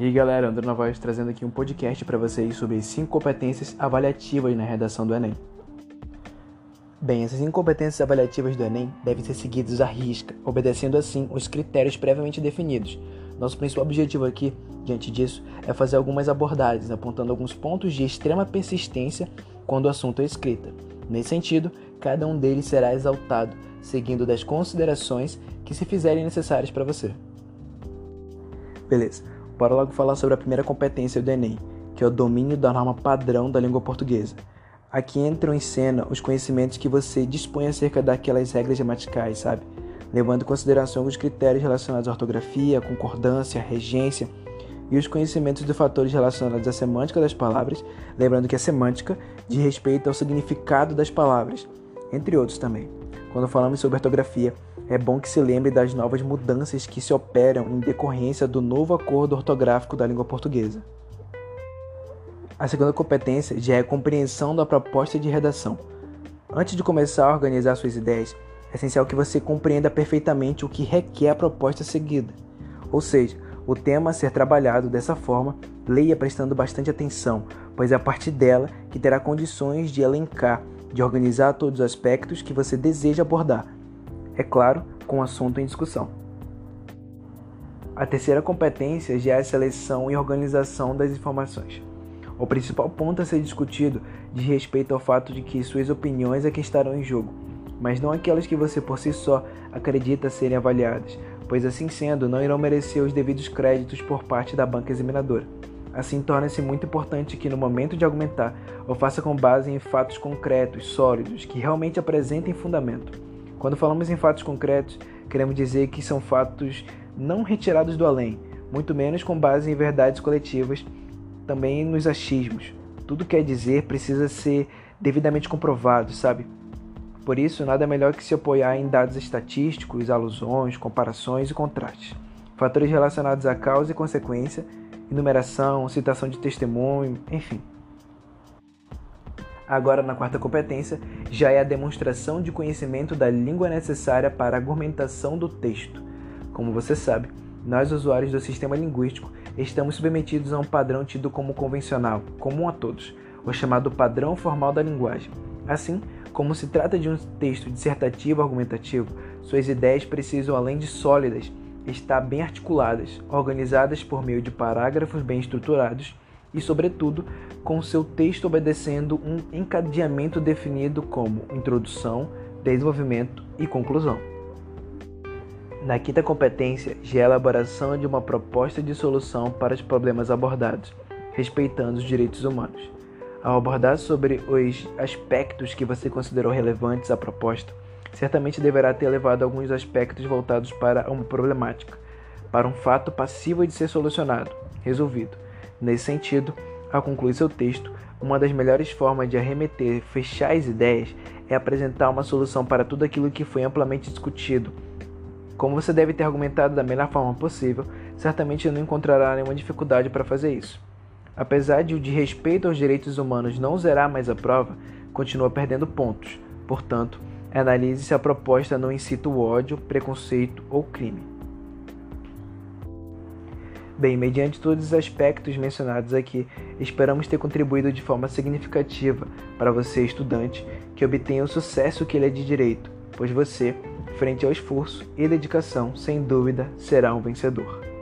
E aí galera, André Novaes trazendo aqui um podcast para vocês sobre as 5 competências avaliativas na redação do Enem. Bem, essas incompetências avaliativas do Enem devem ser seguidas à risca, obedecendo assim os critérios previamente definidos. Nosso principal objetivo aqui, diante disso, é fazer algumas abordagens, apontando alguns pontos de extrema persistência quando o assunto é escrita. Nesse sentido, cada um deles será exaltado, seguindo das considerações que se fizerem necessárias para você. Beleza, bora logo falar sobre a primeira competência do Enem, que é o domínio da norma padrão da língua portuguesa. Aqui entram em cena os conhecimentos que você dispõe acerca daquelas regras gramaticais, sabe? Levando em consideração os critérios relacionados à ortografia, concordância, regência e os conhecimentos de fatores relacionados à semântica das palavras, lembrando que a semântica diz respeito ao significado das palavras, entre outros também. Quando falamos sobre ortografia, é bom que se lembre das novas mudanças que se operam em decorrência do novo acordo ortográfico da língua portuguesa. A segunda competência já é a compreensão da proposta de redação. Antes de começar a organizar suas ideias, é essencial que você compreenda perfeitamente o que requer a proposta seguida. Ou seja, o tema a ser trabalhado dessa forma, leia prestando bastante atenção, pois é a partir dela que terá condições de elencar, de organizar todos os aspectos que você deseja abordar. É claro, com o assunto em discussão. A terceira competência já é a seleção e organização das informações. O principal ponto a ser discutido diz respeito ao fato de que suas opiniões é que estarão em jogo, mas não aquelas que você por si só acredita serem avaliadas, pois assim sendo, não irão merecer os devidos créditos por parte da banca examinadora. Assim, torna-se muito importante que, no momento de argumentar, o faça com base em fatos concretos, sólidos, que realmente apresentem fundamento. Quando falamos em fatos concretos, queremos dizer que são fatos não retirados do além, muito menos com base em verdades coletivas também nos achismos. Tudo quer dizer precisa ser devidamente comprovado, sabe? Por isso, nada melhor que se apoiar em dados estatísticos, alusões, comparações e contrastes. Fatores relacionados à causa e consequência, enumeração, citação de testemunho, enfim. Agora, na quarta competência, já é a demonstração de conhecimento da língua necessária para a argumentação do texto. Como você sabe, nós, usuários do sistema linguístico, estamos submetidos a um padrão tido como convencional, comum a todos, o chamado padrão formal da linguagem. Assim, como se trata de um texto dissertativo argumentativo, suas ideias precisam, além de sólidas, estar bem articuladas, organizadas por meio de parágrafos bem estruturados e, sobretudo, com seu texto obedecendo um encadeamento definido como introdução, desenvolvimento e conclusão. Na quinta competência, já é a elaboração de uma proposta de solução para os problemas abordados, respeitando os direitos humanos. Ao abordar sobre os aspectos que você considerou relevantes à proposta, certamente deverá ter levado alguns aspectos voltados para uma problemática, para um fato passível de ser solucionado, resolvido. Nesse sentido, ao concluir seu texto, uma das melhores formas de arremeter, fechar as ideias, é apresentar uma solução para tudo aquilo que foi amplamente discutido como você deve ter argumentado da melhor forma possível, certamente não encontrará nenhuma dificuldade para fazer isso. Apesar de o de respeito aos direitos humanos não zerar mais a prova, continua perdendo pontos. Portanto, analise se a proposta não incita o ódio, preconceito ou crime. Bem, mediante todos os aspectos mencionados aqui, esperamos ter contribuído de forma significativa para você, estudante, que obtenha o sucesso que ele é de direito, pois você frente ao esforço e dedicação, sem dúvida será um vencedor.